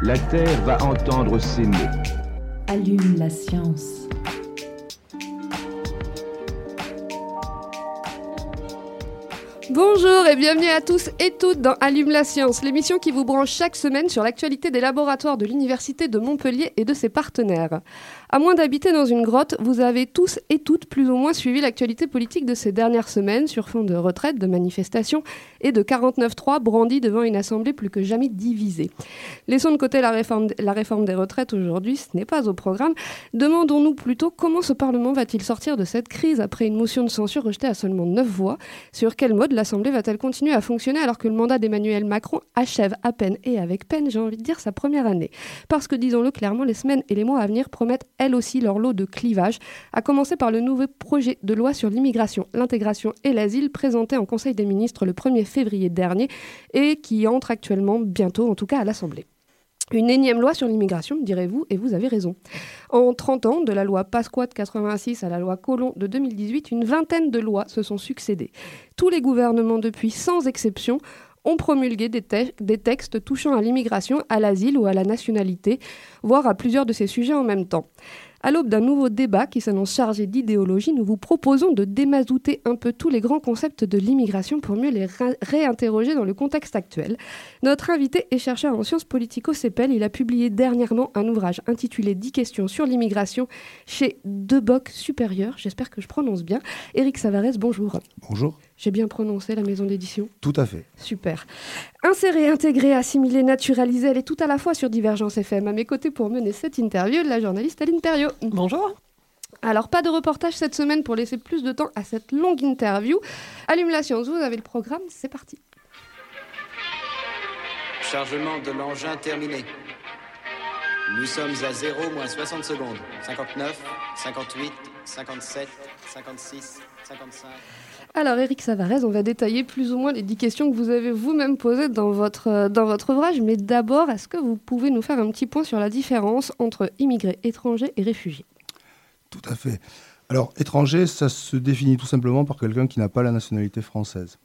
La Terre va entendre ces mots. Allume la science. Bonjour et bienvenue à tous et toutes dans Allume la science, l'émission qui vous branche chaque semaine sur l'actualité des laboratoires de l'Université de Montpellier et de ses partenaires. À moins d'habiter dans une grotte, vous avez tous et toutes plus ou moins suivi l'actualité politique de ces dernières semaines sur fond de retraite, de manifestations et de 49-3 brandis devant une assemblée plus que jamais divisée. Laissons de côté la réforme, la réforme des retraites aujourd'hui, ce n'est pas au programme. Demandons-nous plutôt comment ce Parlement va-t-il sortir de cette crise après une motion de censure rejetée à seulement 9 voix? Sur quel mode l'Assemblée va-t-elle continuer à fonctionner alors que le mandat d'Emmanuel Macron achève à peine et avec peine, j'ai envie de dire, sa première année? Parce que, disons-le clairement, les semaines et les mois à venir promettent elles aussi leur lot de clivage, à commencer par le nouveau projet de loi sur l'immigration, l'intégration et l'asile présenté en Conseil des ministres le 1er février dernier et qui entre actuellement bientôt, en tout cas à l'Assemblée. Une énième loi sur l'immigration, direz-vous, et vous avez raison. En 30 ans, de la loi Pasqua de 86 à la loi Colomb de 2018, une vingtaine de lois se sont succédées. Tous les gouvernements depuis, sans exception, ont promulgué des, te des textes touchant à l'immigration, à l'asile ou à la nationalité, voire à plusieurs de ces sujets en même temps. À l'aube d'un nouveau débat qui s'annonce chargé d'idéologie, nous vous proposons de démazouter un peu tous les grands concepts de l'immigration pour mieux les ré réinterroger dans le contexte actuel. Notre invité est chercheur en sciences politico-CEPEL. Il a publié dernièrement un ouvrage intitulé 10 questions sur l'immigration chez Deboc Supérieur. J'espère que je prononce bien. Éric Savarez, bonjour. Bonjour. J'ai bien prononcé la maison d'édition Tout à fait. Super. Insérée, intégrée, assimilée, naturalisée, elle est tout à la fois sur Divergence FM. À mes côtés pour mener cette interview, la journaliste Aline Perriot. Bonjour. Alors, pas de reportage cette semaine pour laisser plus de temps à cette longue interview. Allume la science, vous avez le programme, c'est parti. Chargement de l'engin terminé. Nous sommes à 0 moins 60 secondes. 59, 58, 57, 56, 55. Alors, Eric Savarez, on va détailler plus ou moins les 10 questions que vous avez vous-même posées dans votre, dans votre ouvrage. Mais d'abord, est-ce que vous pouvez nous faire un petit point sur la différence entre immigrés, étrangers et réfugiés? Tout à fait. Alors, étranger, ça se définit tout simplement par quelqu'un qui n'a pas la nationalité française.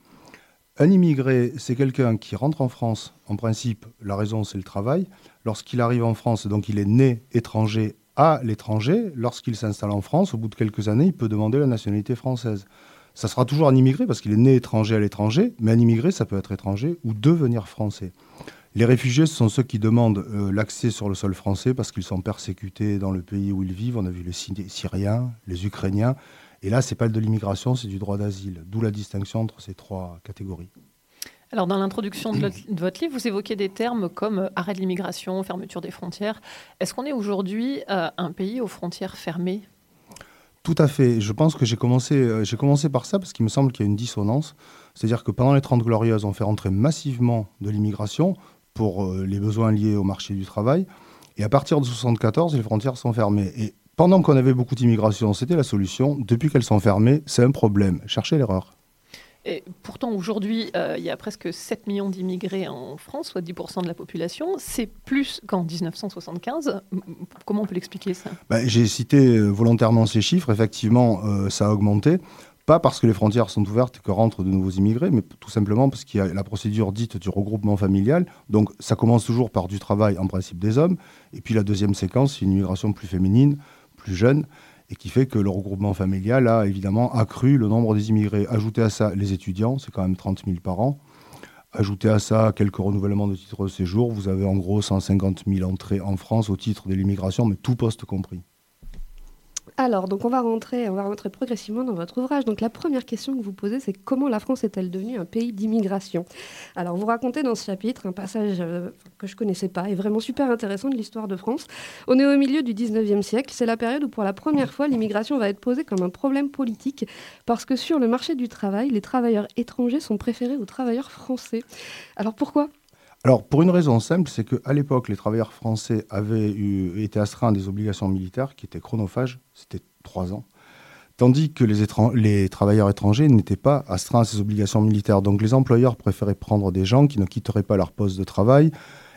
Un immigré, c'est quelqu'un qui rentre en France. En principe, la raison, c'est le travail. Lorsqu'il arrive en France, donc il est né étranger à l'étranger. Lorsqu'il s'installe en France, au bout de quelques années, il peut demander la nationalité française. Ça sera toujours un immigré parce qu'il est né étranger à l'étranger, mais un immigré, ça peut être étranger ou devenir français. Les réfugiés, ce sont ceux qui demandent euh, l'accès sur le sol français parce qu'ils sont persécutés dans le pays où ils vivent. On a vu les Syriens, les Ukrainiens. Et là, ce n'est pas de l'immigration, c'est du droit d'asile. D'où la distinction entre ces trois catégories. Alors, dans l'introduction de, votre livre, vous évoquez des termes comme arrêt de l'immigration, fermeture des frontières. Est-ce qu'on est aujourd'hui euh, un pays aux frontières fermées? Tout à fait. Je pense que j'ai commencé, euh, j'ai commencé par ça parce qu'il me semble qu'il y a une dissonance. C'est-à-dire que pendant les Trente Glorieuses, on fait rentrer massivement de l'immigration pour euh, les besoins liés au marché du travail. Et à partir de 1974, les frontières sont fermées. Et pendant qu'on avait beaucoup d'immigration, c'était la solution. Depuis qu'elles sont fermées, c'est un problème. Cherchez l'erreur. Et pourtant, aujourd'hui, euh, il y a presque 7 millions d'immigrés en France, soit 10% de la population. C'est plus qu'en 1975. Comment on peut l'expliquer ça? Ben, J'ai cité volontairement ces chiffres. Effectivement, euh, ça a augmenté. Pas parce que les frontières sont ouvertes et que rentrent de nouveaux immigrés, mais tout simplement parce qu'il y a la procédure dite du regroupement familial. Donc ça commence toujours par du travail en principe des hommes. Et puis la deuxième séquence, c'est une immigration plus féminine, plus jeune et qui fait que le regroupement familial a évidemment accru le nombre des immigrés. Ajoutez à ça les étudiants, c'est quand même 30 000 par an. Ajoutez à ça quelques renouvellements de titres de séjour, vous avez en gros 150 000 entrées en France au titre de l'immigration, mais tout poste compris. Alors, donc on va rentrer, on va rentrer progressivement dans votre ouvrage. Donc la première question que vous posez, c'est comment la France est-elle devenue un pays d'immigration? Alors vous racontez dans ce chapitre un passage euh, que je connaissais pas et vraiment super intéressant de l'histoire de France. On est au milieu du 19e siècle. C'est la période où pour la première fois l'immigration va être posée comme un problème politique parce que sur le marché du travail, les travailleurs étrangers sont préférés aux travailleurs français. Alors pourquoi? Alors, pour une raison simple, c'est qu'à l'époque, les travailleurs français avaient été astreints à des obligations militaires qui étaient chronophages, c'était trois ans, tandis que les, travailleurs étrangers n'étaient pas astreints à ces obligations militaires. Donc, les employeurs préféraient prendre des gens qui ne quitteraient pas leur poste de travail.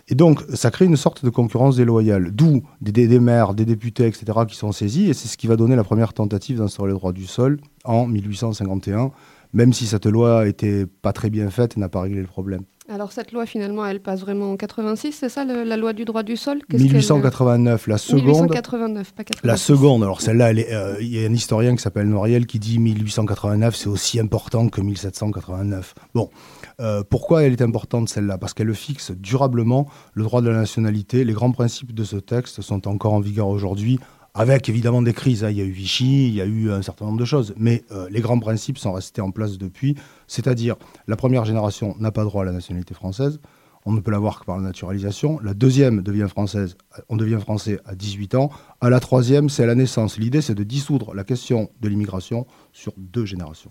Et donc, ça crée une sorte de concurrence déloyale, d'où des, des- des maires, des députés, etc., qui sont saisis, et c'est ce qui va donner la première tentative d'instaurer le droit du sol en 1851, même si cette loi était pas très bien faite n'a pas réglé le problème. Alors cette loi finalement elle passe vraiment en 86, c'est ça le- la loi du droit du sol? Qu'est-ce qu'elle- 1889, la seconde. 1889, pas 86. La seconde, alors celle-là, euh, il y a un historien qui s'appelle Noiriel qui dit 1889, c'est aussi important que 1789. Bon, euh, pourquoi elle est importante celle-là? Parce qu'elle fixe durablement le droit de la nationalité. Les grands principes de ce texte sont encore en vigueur aujourd'hui, avec évidemment des crises. hein. Il y a eu Vichy, il y a eu un certain nombre de choses, mais euh, les grands principes sont restés en place depuis. C'est-à-dire, la première génération n'a pas droit à la nationalité française. On ne peut l'avoir que par la naturalisation. La deuxième devient française, on devient français à 18 ans. À la troisième, c'est à la naissance. L'idée, c'est de dissoudre la question de l'immigration sur deux générations.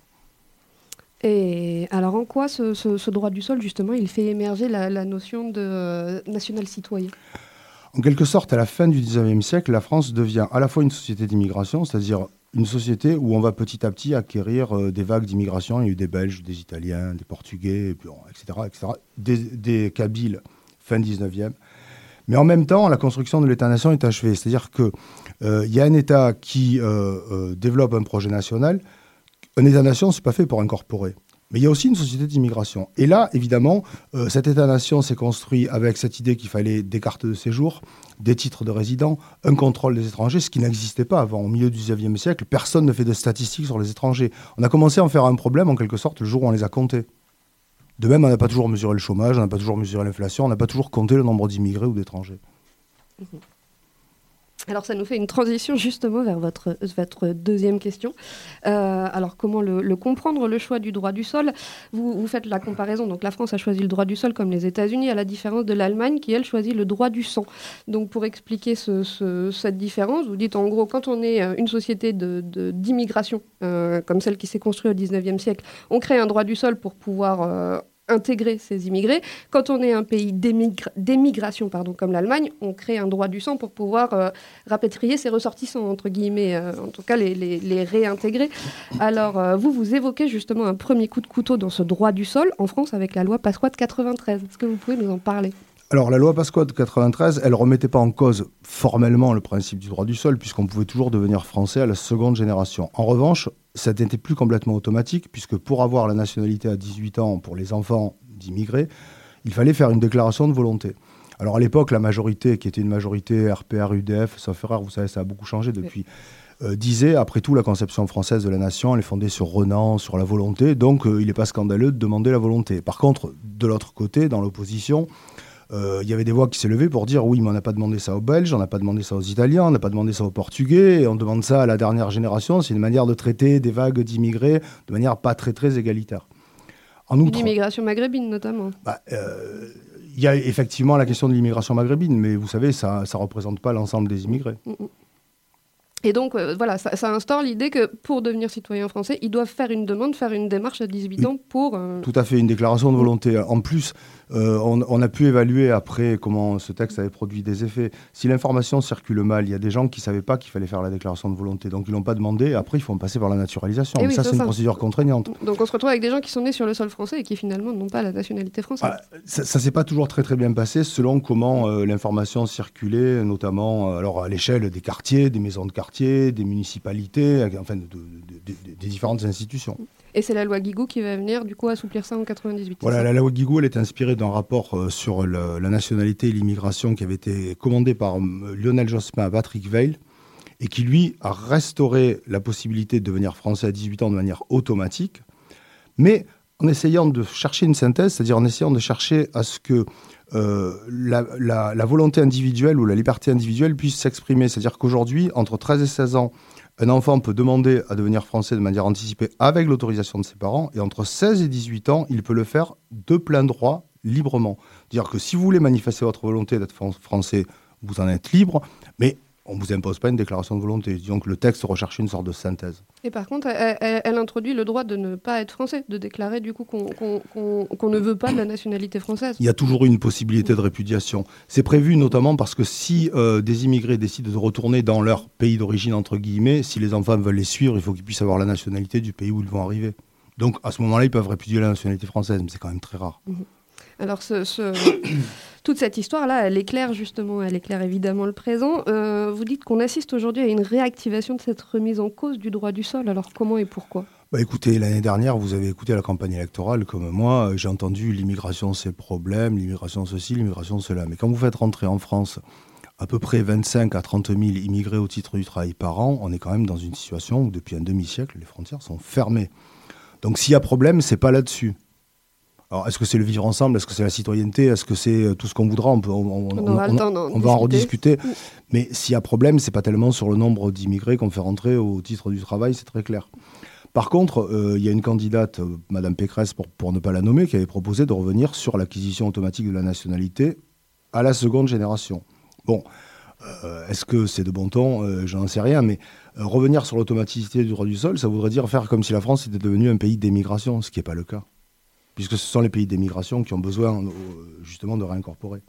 Et alors en quoi ce, droit du sol justement il fait émerger la, la notion de euh, national citoyen? En quelque sorte, à la fin du 19e siècle, la France devient à la fois une société d'immigration, c'est-à-dire une société où on va petit à petit acquérir euh, des vagues d'immigration. Il y a eu des Belges, des Italiens, des Portugais, etc., etc., des, Kabyles fin 19e. Mais en même temps, la construction de l'État-nation est achevée. C'est-à-dire qu'il y a un État qui euh, euh, développe un projet national. Un État-nation, ce n'est pas fait pour incorporer. Mais il y a aussi une société d'immigration. Et là, évidemment, euh, cet État-nation s'est construit avec cette idée qu'il fallait des cartes de séjour, des titres de résident, un contrôle des étrangers, ce qui n'existait pas avant. Au milieu du XIXe siècle, personne ne fait de statistiques sur les étrangers. On a commencé à en faire un problème, en quelque sorte, le jour où on les a comptés. De même, on n'a pas toujours mesuré le chômage, on n'a pas toujours mesuré l'inflation, on n'a pas toujours compté le nombre d'immigrés ou d'étrangers. Alors ça nous fait une transition justement vers votre, votre deuxième question. Euh, alors comment le, comprendre, le choix du droit du sol? Vous, vous faites la comparaison, donc la France a choisi le droit du sol comme les États-Unis, à la différence de l'Allemagne qui, elle, choisit le droit du sang. Donc pour expliquer ce- ce- cette différence, vous dites en gros, quand on est euh, une société d'immigration, euh, comme celle qui s'est construite au 19e siècle, on crée un droit du sol pour pouvoir... intégrer ces immigrés. Quand on est un pays d'émigra- d'émigration, comme l'Allemagne, on crée un droit du sang pour pouvoir euh, rapatrier ses ressortissants, entre guillemets, euh, en tout cas les réintégrer. Alors, euh, vous, vous évoquez justement un premier coup de couteau dans ce droit du sol en France avec la loi Pasqua de 93. Est-ce que vous pouvez nous en parler? Alors, la loi Pasqua de 93, elle remettait pas en cause formellement le principe du droit du sol, puisqu'on pouvait toujours devenir français à la seconde génération. En revanche, ça n'était plus complètement automatique, puisque pour avoir la nationalité à 18 ans pour les enfants d'immigrés, il fallait faire une déclaration de volonté. Alors, à l'époque, la majorité, qui était une majorité RPR, UDF, sauf erreur, vous savez, ça a beaucoup changé depuis, euh, disait, après tout, la conception française de la nation, elle est fondée sur Renan, sur la volonté, donc euh, il n'est pas scandaleux de demander la volonté. Par contre, de l'autre côté, dans l'opposition, il y avait des voix qui s'élevaient pour dire oui, mais on n'a pas demandé ça aux Belges, on n'a pas demandé ça aux Italiens, on n'a pas demandé ça aux Portugais, et on demande ça à la dernière génération. C'est une manière de traiter des vagues d'immigrés de manière pas très très égalitaire. En outre, L'immigration maghrébine notamment. bah, euh, il y a effectivement la question de l'immigration maghrébine, mais vous savez, ça ne représente pas l'ensemble des immigrés. Et donc, euh, voilà, ça, ça instaure l'idée que pour devenir citoyen français, ils doivent faire une demande, faire une démarche à 18 Oui. ans pour... euh, Tout à fait, une déclaration de volonté. En plus, euh, on, on a pu évaluer après comment ce texte avait produit des effets. Si l'information circule mal, il y a des gens qui ne savaient pas qu'il fallait faire la déclaration de volonté, donc ils l'ont pas demandé. Après, il faut en passer par la naturalisation. Eh Mais oui, ça, c'est une procédure contraignante. Donc on se retrouve avec des gens qui sont nés sur le sol français et qui finalement n'ont pas la nationalité française. Ah, ça ne s'est pas toujours très très bien passé selon comment euh, l'information circulait, notamment euh, alors à l'échelle des quartiers, des maisons de quartier, des municipalités, enfin de- de- de- de- des différentes institutions. Et c'est la loi Guigou qui va venir du coup assouplir ça en 98. Voilà, la loi Guigou, elle est inspirée d'un rapport euh, sur le- la nationalité et l'immigration qui avait été commandé par euh, Lionel Jospin à Patrick Veil et qui, lui, a restauré la possibilité de devenir français à 18 ans de manière automatique, mais en essayant de chercher une synthèse, c'est-à-dire en essayant de chercher à ce que euh, la, la- la volonté individuelle ou la liberté individuelle puisse s'exprimer. C'est-à-dire qu'aujourd'hui, entre 13 et 16 ans, un enfant peut demander à devenir français de manière anticipée avec l'autorisation de ses parents, et entre 16 et 18 ans, il peut le faire de plein droit, librement. Dire que si vous voulez manifester votre volonté d'être fran- français, vous en êtes libre, mais on ne vous impose pas une déclaration de volonté. Disons que le texte recherchait une sorte de synthèse. Et par contre, elle, elle- elle introduit le droit de ne pas être français, de déclarer du coup qu'on ne veut pas de la nationalité française. Il y a toujours une possibilité de répudiation. C'est prévu notamment parce que si euh, des immigrés décident de retourner dans leur pays d'origine, entre guillemets, si les enfants veulent les suivre, il faut qu'ils puissent avoir la nationalité du pays où ils vont arriver. Donc à ce moment-là, ils peuvent répudier la nationalité française, mais c'est quand même très rare. Alors, toute cette histoire-là, elle éclaire justement, elle éclaire évidemment le présent. Euh, vous dites qu'on assiste aujourd'hui à une réactivation de cette remise en cause du droit du sol. Alors, comment et pourquoi? Bah écoutez, l'année dernière, vous avez écouté la campagne électorale comme moi, euh, j'ai entendu l'immigration c'est problème, l'immigration ceci, l'immigration cela. Mais quand vous faites rentrer en France à peu près 25 à 30 000 immigrés au titre du travail par an, on est quand même dans une situation où depuis un demi-siècle, les frontières sont fermées. Donc s'il y a problème, c'est pas là-dessus. Alors, est-ce que c'est le vivre ensemble? Est-ce que c'est la citoyenneté? Est-ce que c'est euh, tout ce qu'on voudra? On, peut, on, On aura le temps d'en on va en discuter. rediscuter. Mais s'il y a problème, c'est pas tellement sur le nombre d'immigrés qu'on fait rentrer au titre du travail, c'est très clair. Par contre, euh, il y a une candidate, euh, Madame Pécresse, pour, pour ne pas la nommer, qui avait proposé de revenir sur l'acquisition automatique de la nationalité à la seconde génération. Bon, euh, est-ce que c'est de bon ton? Je n'en sais rien, mais revenir sur l'automaticité du droit du sol, ça voudrait dire faire comme si la France était devenue un pays d'émigration, ce qui n'est pas le cas. Puisque ce sont les pays d'émigration qui ont besoin euh, justement de réincorporer.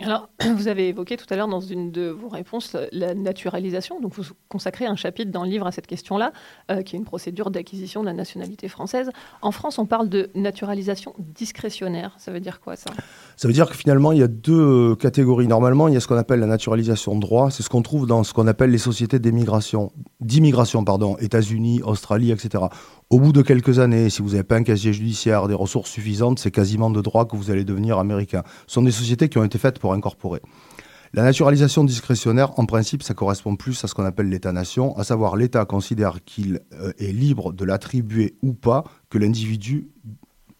Alors, vous avez évoqué tout à l'heure dans une de vos réponses la- naturalisation. Donc, vous consacrez un chapitre dans le livre à cette question-là, euh, qui est une procédure d'acquisition de la nationalité française. En France, on parle de naturalisation discrétionnaire. Ça veut dire quoi, ça? Ça veut dire que finalement, il y a deux catégories. Normalement, il y a ce qu'on appelle la naturalisation de droit. C'est ce qu'on trouve dans ce qu'on appelle les sociétés d'émigration, d'immigration, pardon, États-Unis, Australie, etc. Au bout de quelques années, si vous n'avez pas un casier judiciaire, des ressources suffisantes, c'est quasiment de droit que vous allez devenir américain. Ce sont des sociétés qui ont été faites pour incorporer. La naturalisation discrétionnaire, en principe, ça correspond plus à ce qu'on appelle l'État-nation, à savoir l'État considère qu'il euh, est libre de l'attribuer ou pas, que l'individu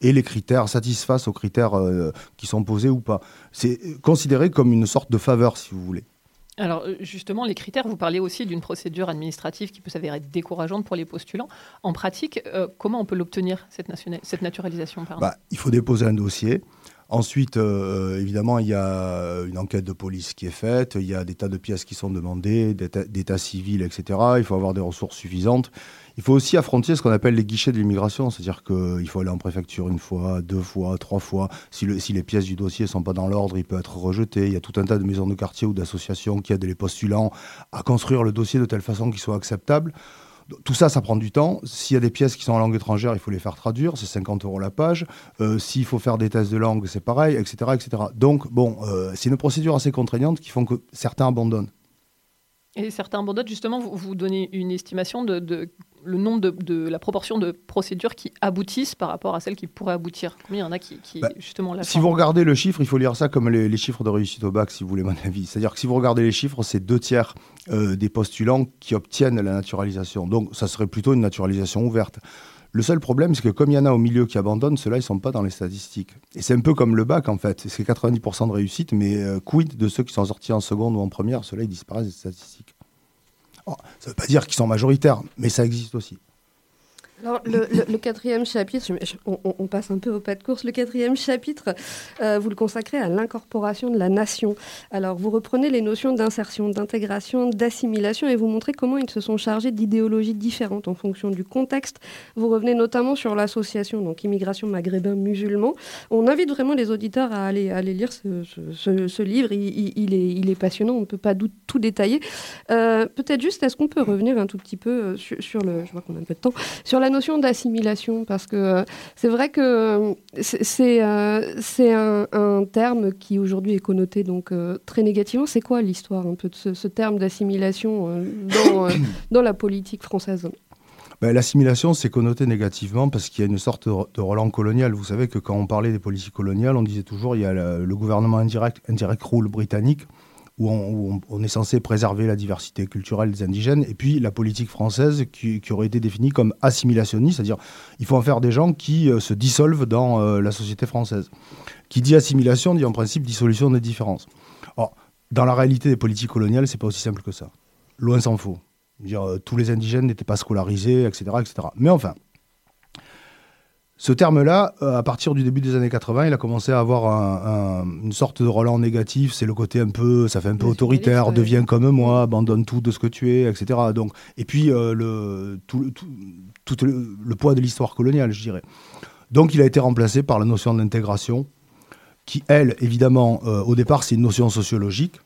et les critères satisfassent aux critères euh, qui sont posés ou pas. C'est considéré comme une sorte de faveur, si vous voulez. Alors, euh, justement, les critères, vous parlez aussi d'une procédure administrative qui peut s'avérer décourageante pour les postulants. En pratique, euh, comment on peut l'obtenir, cette, cette naturalisation Bah, il faut déposer un dossier. Ensuite, euh, évidemment, il y a une enquête de police qui est faite, il y a des tas de pièces qui sont demandées, d'état civil, etc. Il faut avoir des ressources suffisantes. Il faut aussi affronter ce qu'on appelle les guichets de l'immigration, c'est-à-dire qu'il faut aller en préfecture une fois, deux fois, trois fois. Si, le- si les pièces du dossier ne sont pas dans l'ordre, il peut être rejeté. Il y a tout un tas de maisons de quartier ou d'associations qui aident les postulants à construire le dossier de telle façon qu'il soit acceptable. Tout ça, ça prend du temps. S'il y a des pièces qui sont en langue étrangère, il faut les faire traduire, c'est 50 euros la page. Euh, S'il faut faire des tests de langue, c'est pareil, etc. etc. Donc, bon, euh, c'est une procédure assez contraignante qui font que certains abandonnent. Et certains abandonnent, justement, vous, vous donnez une estimation de, de- le nombre de, de la proportion de procédures qui aboutissent par rapport à celles qui pourraient aboutir. Combien il y en a qui, qui Bah, justement, la Si vous regardez le chiffre, il faut lire ça comme les, les chiffres de réussite au bac, si vous voulez mon avis. C'est-à-dire que si vous regardez les chiffres, c'est deux tiers euh, des postulants qui obtiennent la naturalisation. Donc, ça serait plutôt une naturalisation ouverte. Le seul problème, c'est que comme il y en a au milieu qui abandonnent, ceux-là, ils ne sont pas dans les statistiques. Et c'est un peu comme le bac, en fait. C'est 90% de réussite, mais euh, quid de ceux qui sont sortis en seconde ou en première? Ceux-là, ils disparaissent des statistiques. Oh, ça ne veut pas dire qu'ils sont majoritaires, mais ça existe aussi. Alors, le, quatrième chapitre, on, passe un peu au pas de course. Le quatrième chapitre, euh, vous le consacrez à l'incorporation de la nation. Alors, vous reprenez les notions d'insertion, d'intégration, d'assimilation et vous montrez comment ils se sont chargés d'idéologies différentes en fonction du contexte. Vous revenez notamment sur l'association, donc immigration maghrébin musulman. On invite vraiment les auditeurs à aller, lire ce, livre. Il, est, passionnant, on ne peut pas tout détailler. Euh, Peut-être juste, est-ce qu'on peut revenir un tout petit peu euh, sur, sur le, je vois qu'on a un peu de temps, sur la notion d'assimilation, parce que euh, c'est vrai que euh, c'est euh, un, un terme qui aujourd'hui est connoté donc euh, très négativement. C'est quoi l'histoire un peu de ce, ce terme d'assimilation dans, dans la politique française? Ben, L'assimilation, c'est connoté négativement parce qu'il y a une sorte de, de relent colonial. Vous savez que quand on parlait des politiques coloniales, on disait toujours il y a le, le gouvernement indirect, indirect rule britannique, où, on, est censé préserver la diversité culturelle des indigènes, et puis la politique française qui, aurait été définie comme assimilationniste, c'est-à-dire il faut en faire des gens qui euh, se dissolvent dans euh, la société française. Qui dit assimilation dit en principe dissolution des différences. Or, dans la réalité des politiques coloniales, c'est pas aussi simple que ça. Loin s'en faut. Dire, euh, tous les indigènes n'étaient pas scolarisés, etc., etc. Mais enfin, Ce terme-là, euh, à partir du début des années 80, il a commencé à avoir un- un- une sorte de relan négatif. C'est le côté un peu, ça fait un peu autoritaire, ouais. deviens comme moi, abandonne tout de ce que tu es, etc. Donc, et puis euh, le, tout, le- tout, tout le, le poids de l'histoire coloniale, je dirais. Donc, il a été remplacé par la notion d'intégration, qui, elle, évidemment, euh, au départ, c'est une notion sociologique.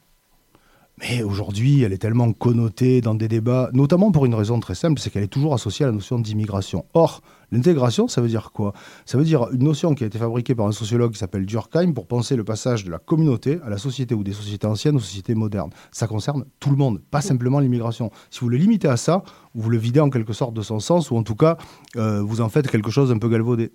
Mais aujourd'hui, elle est tellement connotée dans des débats, notamment pour une raison très simple, c'est qu'elle est toujours associée à la notion d'immigration. Or, l'intégration, ça veut dire quoi? Ça veut dire une notion qui a été fabriquée par un sociologue qui s'appelle Durkheim pour penser le passage de la communauté à la société ou des sociétés anciennes aux sociétés modernes. Ça concerne tout le monde, pas simplement l'immigration. Si vous le limitez à ça, vous le videz en quelque sorte de son sens, ou en tout cas, euh, vous en faites quelque chose d'un peu galvaudé.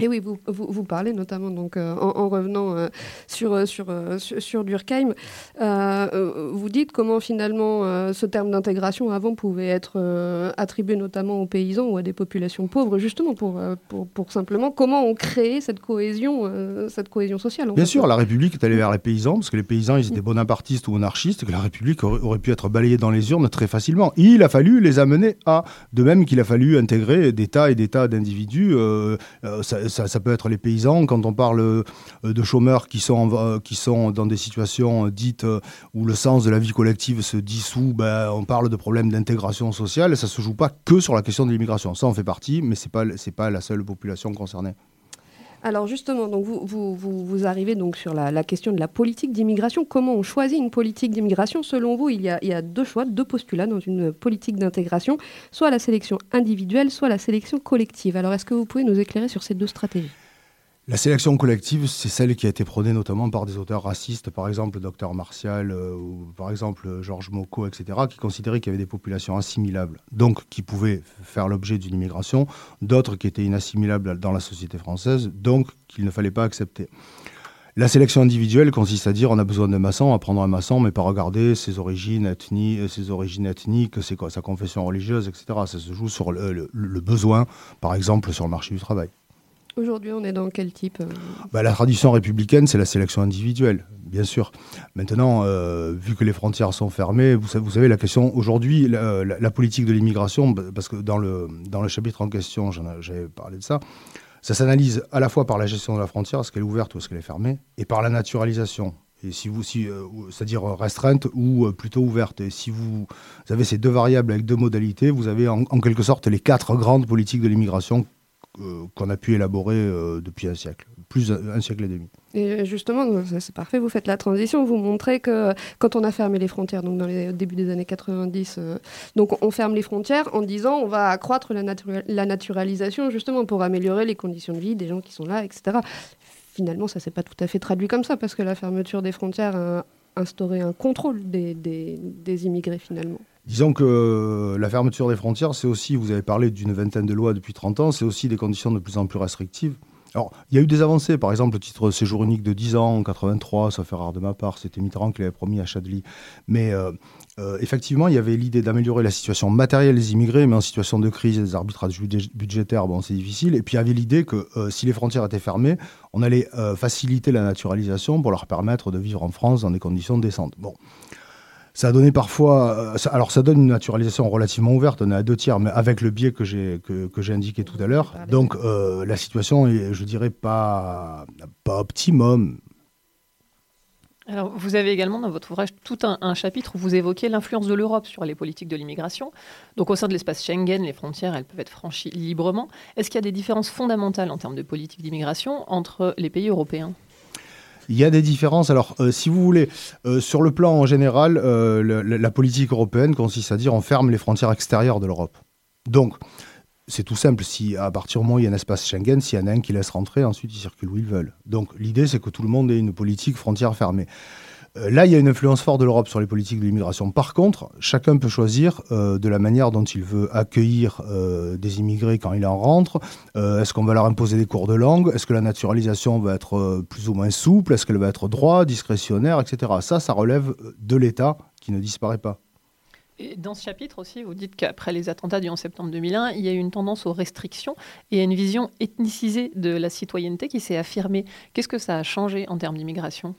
Et oui, vous, vous, vous parlez notamment, donc, euh, en, en revenant euh, sur, euh, sur, sur, sur Durkheim, euh, vous dites comment finalement ce terme d'intégration avant pouvait être attribué notamment aux paysans ou à des populations pauvres, justement pour, pour, pour simplement comment on crée cette cohésion, cette cohésion sociale. en Bien fait. sûr, la République est allée vers les paysans, parce que les paysans, ils étaient bonapartistes ou anarchistes, que la République aurait, aurait pu être balayée dans les urnes très facilement. Il a fallu les amener à, de même qu'il a fallu intégrer des tas et des tas d'individus. ça, ça- peut être les paysans, quand on parle euh, de chômeurs qui sont, euh, qui sont dans des situations euh, dites où le sens de la vie collective se dissout, ben, on parle de problèmes d'intégration sociale. Ça se joue pas que sur la question de l'immigration. Ça en fait partie, mais pas, c'est pas la seule population concernée. Alors justement, donc vous, vous, arrivez donc sur la, question de la politique d'immigration. Comment on choisit une politique d'immigration Selon vous, il y a deux choix, deux postulats dans une politique d'intégration, soit la sélection individuelle, soit la sélection collective. Alors est-ce que vous pouvez nous éclairer sur ces deux stratégies? La sélection collective, c'est celle qui a été prônée notamment par des auteurs racistes, par exemple le docteur Martial euh, ou par exemple euh, Georges Mocco, etc., qui considéraient qu'il y avait des populations assimilables, donc qui pouvaient faire l'objet d'une immigration, d'autres qui étaient inassimilables dans la société française, donc qu'il ne fallait pas accepter. La sélection individuelle consiste à dire on a besoin d'un maçon, on va prendre un maçon, mais pas regarder ses origines, euh, ethniques, sa confession religieuse, etc. Ça se joue sur le besoin, par exemple sur le marché du travail. Aujourd'hui, on est dans quel type euh, Bah, la tradition républicaine, c'est la sélection individuelle, bien sûr. Maintenant, euh, vu que les frontières sont fermées, vous savez, la question aujourd'hui, la, la politique de l'immigration, bah, parce que dans le, dans le chapitre en question, j'avais parlé de ça, ça s'analyse à la fois par la gestion de la frontière, est-ce qu'elle est ouverte ou est-ce qu'elle est fermée, et par la naturalisation. Et si vous, euh, c'est-à-dire restreinte ou euh, plutôt ouverte. Et si vous, avez ces deux variables avec deux modalités, vous avez en, quelque sorte les quatre grandes politiques de l'immigration euh, qu'on a pu élaborer euh, depuis un siècle, plus un, siècle et demi. Et justement, donc, ça, c'est parfait, vous faites la transition, vous montrez que quand on a fermé les frontières, donc dans les débuts des années 90, euh, donc on ferme les frontières en disant on va accroître la, natura- la naturalisation justement pour améliorer les conditions de vie des gens qui sont là, etc. Finalement, ça s'est pas tout à fait traduit comme ça parce que la fermeture des frontières a instauré un contrôle des- des immigrés finalement. Disons que euh, la fermeture des frontières, c'est aussi, vous avez parlé d'une vingtaine de lois depuis 30 ans, c'est aussi des conditions de plus en plus restrictives. Alors, il y a eu des avancées, par exemple, le titre séjour unique de 10 ans en 83, ça fait rare de ma part, c'était Mitterrand qui l'avait promis à Chadli. Mais euh, euh, effectivement, il y avait l'idée d'améliorer la situation matérielle des immigrés, mais en situation de crise, des arbitrages budgé- budgétaires, bon, c'est difficile. Et puis, il y avait l'idée que si les frontières étaient fermées, on allait faciliter la naturalisation pour leur permettre de vivre en France dans des conditions décentes. Bon. Ça a donné parfois. euh, ça- alors, ça donne une naturalisation relativement ouverte, on est à deux tiers, mais avec le biais que j'ai que, que j'ai indiqué tout à l'heure. Donc, euh, la situation est, je dirais, pas, pas optimum. Alors, vous avez également dans votre ouvrage tout un, un chapitre où vous évoquez l'influence de l'Europe sur les politiques de l'immigration. Donc, au sein de l'espace Schengen, les frontières, elles peuvent être franchies librement. Est-ce qu'il y a des différences fondamentales en termes de politique d'immigration entre les pays européens? Il y a des différences. Alors, euh, si vous voulez, euh, sur le plan en général, euh, la politique européenne consiste à dire on ferme les frontières extérieures de l'Europe. Donc, c'est tout simple. Si à partir du moment où il y a un espace Schengen, s'il y en a un qui laisse rentrer, ensuite ils circulent où ils veulent. Donc, l'idée, c'est que tout le monde ait une politique frontière fermée. Euh, Là, il y a une influence forte de l'Europe sur les politiques de l'immigration. Par contre, chacun peut choisir euh, de la manière dont il veut accueillir euh, des immigrés quand il en rentre. Est-ce qu'on va leur imposer des cours de langue? Est-ce que la naturalisation va être plus ou moins souple? Est-ce qu'elle va être droit, discrétionnaire, etc. Ça, ça relève de l'État qui ne disparaît pas. Et dans ce chapitre aussi, vous dites qu'après les attentats du 11 septembre 2001, il y a eu une tendance aux restrictions et à une vision ethnicisée de la citoyenneté qui s'est affirmée. Qu'est-ce que ça a changé en termes d'immigration?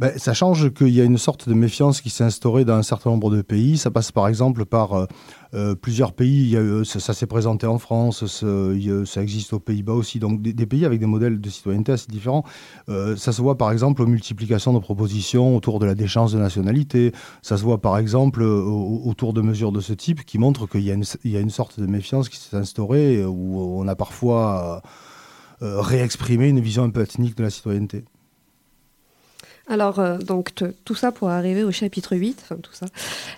Ben, ça change qu'il y a une sorte de méfiance qui s'est instaurée dans un certain nombre de pays. Ça passe par exemple par euh, euh, plusieurs pays. Il y a, euh, ça s'est présenté en France, ça, existe aux Pays-Bas aussi. Donc des, pays avec des modèles de citoyenneté assez différents. Ça se voit par exemple aux multiplications de propositions autour de la déchéance de nationalité. Ça se voit par exemple au- autour de mesures de ce type qui montrent qu'il y, a une- sorte de méfiance qui s'est instaurée où on a parfois réexprimé une vision un peu ethnique de la citoyenneté. Alors, euh, donc, tout ça pour arriver au chapitre 8, enfin tout ça.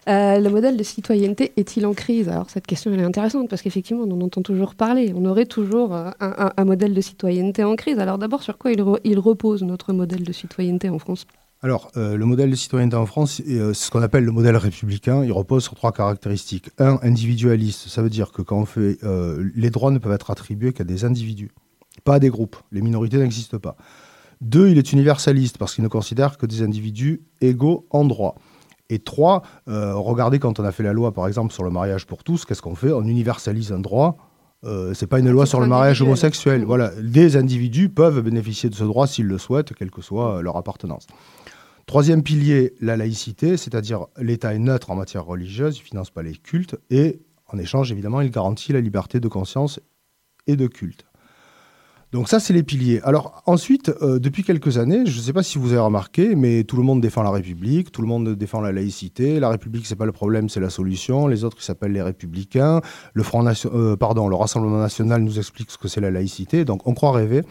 Euh, le modèle de citoyenneté est-il en crise? Alors, cette question, elle est intéressante parce qu'effectivement, on en entend toujours parler. On aurait toujours euh, un, modèle de citoyenneté en crise. Alors, d'abord, sur quoi il, il repose, notre modèle de citoyenneté en France? Alors, le modèle de citoyenneté en France, c'est ce qu'on appelle le modèle républicain. Il repose sur trois caractéristiques. Un, individualiste. Ça veut dire que quand on fait. les droits ne peuvent être attribués qu'à des individus, pas à des groupes. Les minorités n'existent pas. Deux, il est universaliste parce qu'il ne considère que des individus égaux en droit. Et trois, euh, regardez quand on a fait la loi, par exemple, sur le mariage pour tous, qu'est-ce qu'on fait? On universalise un droit. Euh, c'est pas une loi sur le mariage homosexuel. Mhm. Voilà, des individus peuvent bénéficier de ce droit s'ils le souhaitent, quelle que soit leur appartenance. Troisième pilier, la laïcité, c'est-à-dire l'État est neutre en matière religieuse, il ne finance pas les cultes, et en échange, évidemment, il garantit la liberté de conscience et de culte. Donc ça, c'est les piliers. Alors ensuite, euh, depuis quelques années, je ne sais pas si vous avez remarqué, mais tout le monde défend la République, tout le monde défend la laïcité. La République, c'est pas le problème, c'est la solution. Les autres, qui s'appellent les Républicains. Le Front Nation- euh, pardon, le Rassemblement National nous explique ce que c'est la laïcité. Donc on croit rêver.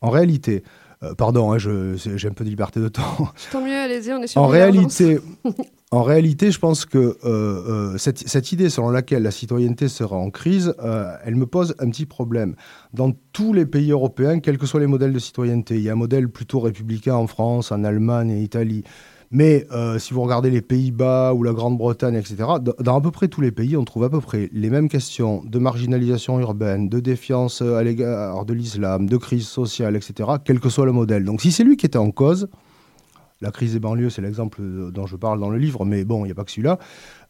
En réalité, euh, pardon, hein, j'ai un peu de liberté de temps. Tant mieux, allez-y, on est sur En réalité, en réalité, je pense que euh, euh, cette, idée selon laquelle la citoyenneté sera en crise, euh, elle me pose un petit problème. Dans tous les pays européens, quels que soient les modèles de citoyenneté, il y a un modèle plutôt républicain en France, en Allemagne et Italie. Mais si vous regardez les Pays-Bas ou la Grande-Bretagne, etc., dans à peu près tous les pays, on trouve à peu près les mêmes questions de marginalisation urbaine, de défiance à l'égard de l'islam, de crise sociale, etc., quel que soit le modèle. Donc si c'est lui qui était en cause, la crise des banlieues, c'est l'exemple dont je parle dans le livre, mais bon, il n'y a pas que celui-là.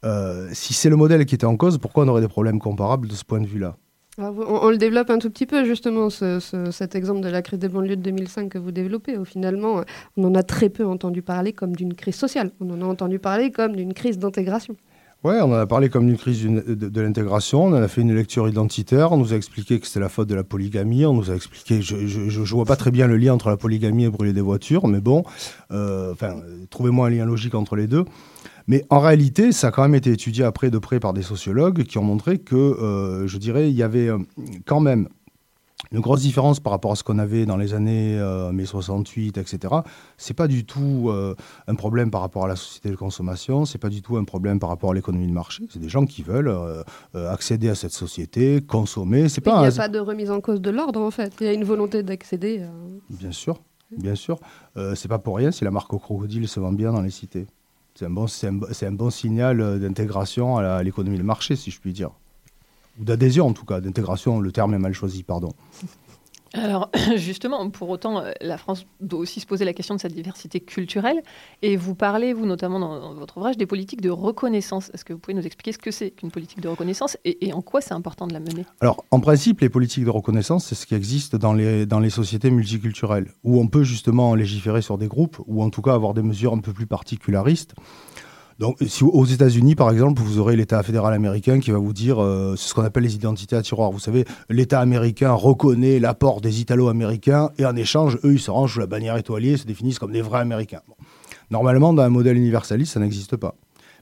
Euh, si c'est le modèle qui était en cause, pourquoi on aurait des problèmes comparables de ce point de vue-là? Vous- on, le développe un tout petit peu, justement, ce- ce- cet exemple de la crise des banlieues de 2005 que vous développez. Au finalement, on en a très peu entendu parler comme d'une crise sociale. On en a entendu parler comme d'une crise d'intégration. Ouais, on en a parlé comme d'une crise de, l'intégration, on en a fait une lecture identitaire, on nous a expliqué que c'était la faute de la polygamie, on nous a expliqué, je je vois pas très bien le lien entre la polygamie et brûler des voitures, mais bon, euh, enfin, trouvez-moi un lien logique entre les deux. Mais en réalité, ça a quand même été étudié après de près par des sociologues qui ont montré que, euh, je dirais, il y avait euh, quand même une grosse différence par rapport à ce qu'on avait dans les années euh, mai 68, etc. C'est pas du tout euh, un problème par rapport à la société de consommation, c'est pas du tout un problème par rapport à l'économie de marché. C'est des gens qui veulent euh, euh, accéder à cette société, consommer. C'est pas il n'y un a pas de remise en cause de l'ordre, en fait. Il y a une volonté d'accéder. à- Bien sûr, bien sûr. C'est pas pour rien si la marque au crocodile se vend bien dans les cités. C'est un bon, un, un bon signal d'intégration à l'économie de marché, si je puis dire. Ou d'adhésion, en tout cas. D'intégration, le terme est mal choisi, pardon. Alors, justement, pour autant, euh, la France doit aussi se poser la question de sa diversité culturelle. Et vous parlez, vous, notamment dans, dans votre ouvrage, des politiques de reconnaissance. Est-ce que vous pouvez nous expliquer ce que c'est qu'une politique de reconnaissance et, et en quoi c'est important de la mener? Alors, en principe, les politiques de reconnaissance, c'est ce qui existe dans les, dans les sociétés multiculturelles, où on peut justement légiférer sur des groupes, ou en tout cas avoir des mesures un peu plus particularistes. Donc, aux États-Unis, par exemple, vous aurez l'État fédéral américain qui va vous dire, euh, c'est ce qu'on appelle les identités à tiroir. Vous savez, l'État américain reconnaît l'apport des Italo-américains et en échange, eux, ils se rangent sous la bannière étoilée, se définissent comme des vrais Américains. Normalement, dans un modèle universaliste, ça n'existe pas.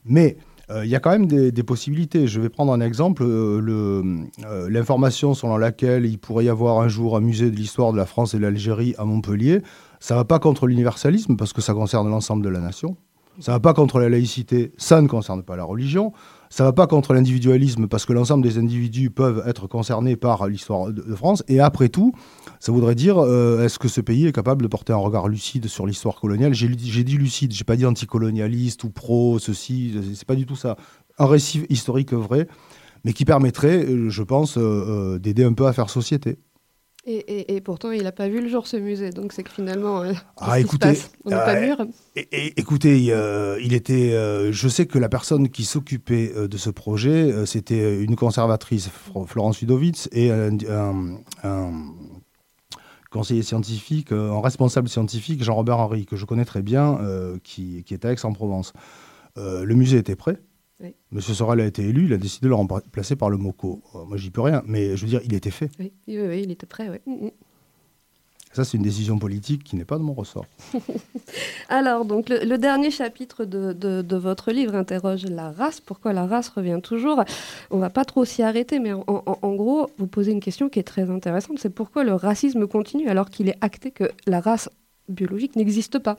Mais euh, il y a quand même des, possibilités. Je vais prendre un exemple. le, euh, L'information selon laquelle il pourrait y avoir un jour un musée de l'histoire de la France et de l'Algérie à Montpellier, ça ne va pas contre l'universalisme parce que ça concerne l'ensemble de la nation. Ça ne va pas contre la laïcité, ça ne concerne pas la religion. Ça ne va pas contre l'individualisme parce que l'ensemble des individus peuvent être concernés par l'histoire de, France. Et après tout, ça voudrait dire euh, est-ce que ce pays est capable de porter un regard lucide sur l'histoire coloniale? J'ai dit lucide, j'ai pas dit anticolonialiste ou pro, ceci, c'est pas du tout ça. Un récit historique vrai, mais qui permettrait, euh, je pense, euh, d'aider un peu à faire société. Et, et- et pourtant, il n'a pas vu le jour, ce musée. Donc, c'est que finalement, euh, Ah, se passe On n'est pas euh, mûr. Et, et- écoutez, euh, il était. euh, je sais que la personne qui s'occupait euh, de ce projet, euh, c'était une conservatrice, Florence Ludowitz, et un, un- un conseiller scientifique, euh, un responsable scientifique, Jean-Robert Henry, que je connais très bien, euh, qui, qui est à Aix-en-Provence. Euh, le musée était prêt. Oui. Monsieur Sorel a été élu, il a décidé de le remplacer par le MOCO. Euh, moi, j'y peux rien, mais je veux dire, il était fait. Oui, oui, oui, il était prêt. ouais. Mm, mm. Ça, c'est une décision politique qui n'est pas de mon ressort. Alors, donc, le, le dernier chapitre de, de- de votre livre interroge la race. Pourquoi la race revient toujours? On va pas trop s'y arrêter, mais en, en- en gros, vous posez une question qui est très intéressante. C'est pourquoi le racisme continue alors qu'il est acté que la race biologique n'existe pas.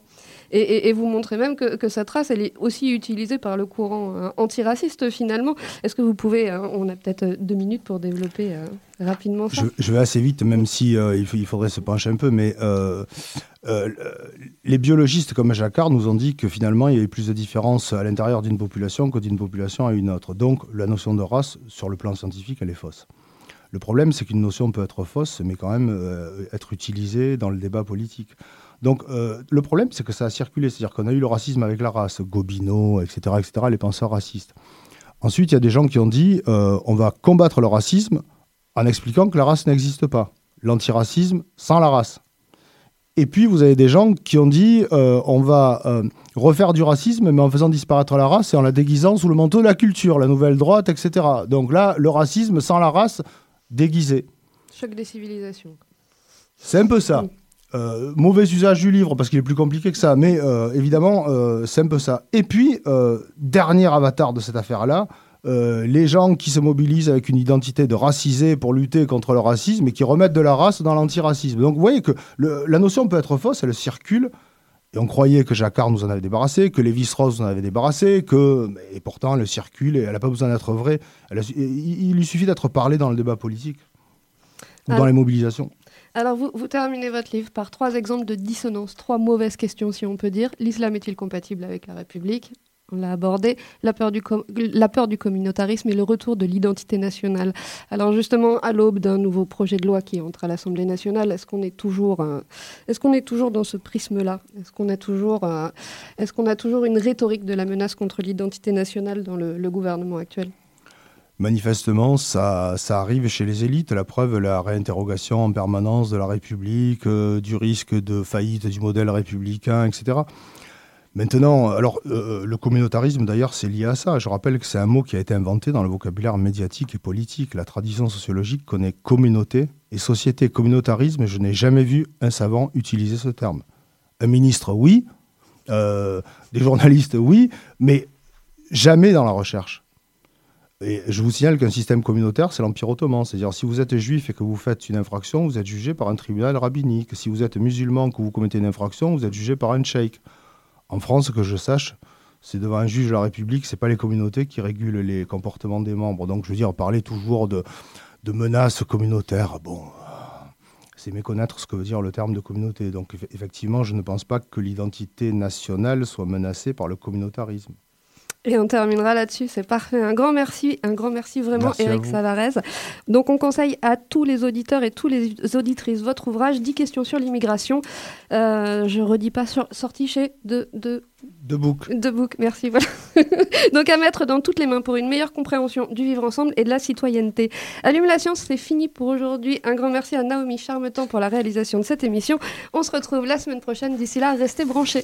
Et, vous montrez même que, cette race, elle est aussi utilisée par le courant euh, antiraciste finalement. Est-ce que vous pouvez, euh, on a peut-être euh, deux minutes pour développer rapidement ça Je, vais assez vite, même si il, faudrait se pencher un peu, mais les biologistes comme Jacquard nous ont dit que finalement il y avait plus de différences à l'intérieur d'une population que d'une population à une autre. Donc la notion de race, sur le plan scientifique, elle est fausse. Le problème, c'est qu'une notion peut être fausse, mais quand même être utilisée dans le débat politique. Donc euh, le problème, c'est que ça a circulé, c'est-à-dire qu'on a eu le racisme avec la race, Gobineau, etc., etc., les penseurs racistes. Ensuite, il y a des gens qui ont dit euh, on va combattre le racisme en expliquant que la race n'existe pas. L'antiracisme sans la race. Et puis, vous avez des gens qui ont dit euh, on va euh, refaire du racisme, mais en faisant disparaître la race et en la déguisant sous le manteau de la culture, la nouvelle droite, etc. Donc là, le racisme sans la race déguisé. Choc des civilisations. C'est un peu ça. Euh, mauvais usage du livre parce qu'il est plus compliqué que ça, mais euh, évidemment, euh, c'est un peu ça. Et puis, dernier avatar de cette affaire-là, les gens qui se mobilisent avec une identité de racisé pour lutter contre le racisme et qui remettent de la race dans l'antiracisme. Donc vous voyez que le- la notion peut être fausse, elle circule. Et on croyait que Jacquard nous en avait débarrassé, que Lévi-Strauss nous en avait débarrassé, que et pourtant elle circule et elle n'a pas besoin d'être vraie. A il, il lui suffit d'être parlé dans le débat politique ou Ah. dans les mobilisations. Alors, vous, terminez votre livre par trois exemples de dissonance, trois mauvaises questions, si on peut dire. L'islam est-il compatible avec la République? On l'a abordé. La peur, du communautarisme et le retour de l'identité nationale. Alors, justement, à l'aube d'un nouveau projet de loi qui entre à l'Assemblée nationale, est-ce qu'on est toujours, euh, est-ce qu'on est toujours dans ce prisme-là? Est-ce qu'on a toujours, euh, est-ce qu'on a toujours une rhétorique de la menace contre l'identité nationale dans le gouvernement actuel? Manifestement, ça, arrive chez les élites. La preuve, la réinterrogation en permanence de la République, euh, du risque de faillite du modèle républicain, etc. Maintenant, alors, euh, le communautarisme, d'ailleurs, c'est lié à ça. Je rappelle que c'est un mot qui a été inventé dans le vocabulaire médiatique et politique. La tradition sociologique connaît communauté et société. Communautarisme, je n'ai jamais vu un savant utiliser ce terme. Un ministre, oui. Euh, des journalistes, oui. Mais jamais dans la recherche. Et je vous signale qu'un système communautaire, c'est l'Empire ottoman. C'est-à-dire, si vous êtes juif et que vous faites une infraction, vous êtes jugé par un tribunal rabbinique. Si vous êtes musulman, que vous commettez une infraction, vous êtes jugé par un cheikh. En France, que je sache, c'est devant un juge de la République, c'est pas les communautés qui régulent les comportements des membres. Donc, je veux dire, parler toujours de, menaces communautaires, bon, c'est méconnaître ce que veut dire le terme de communauté. Donc, eff- effectivement, je ne pense pas que l'identité nationale soit menacée par le communautarisme. Et on terminera là-dessus, c'est parfait. Un grand merci, un grand merci vraiment, Merci Eric. Savarez. Donc on conseille à tous les auditeurs et tous les auditrices votre ouvrage 10 questions sur l'immigration. Euh, je redis pas sur, sorti chez de, de, de Book, merci. Voilà. Donc à mettre dans toutes les mains pour une meilleure compréhension du vivre ensemble et de la citoyenneté. Allume la science, c'est fini pour aujourd'hui. Un grand merci à Naomi Charmetan pour la réalisation de cette émission. On se retrouve la semaine prochaine. D'ici là, restez branchés.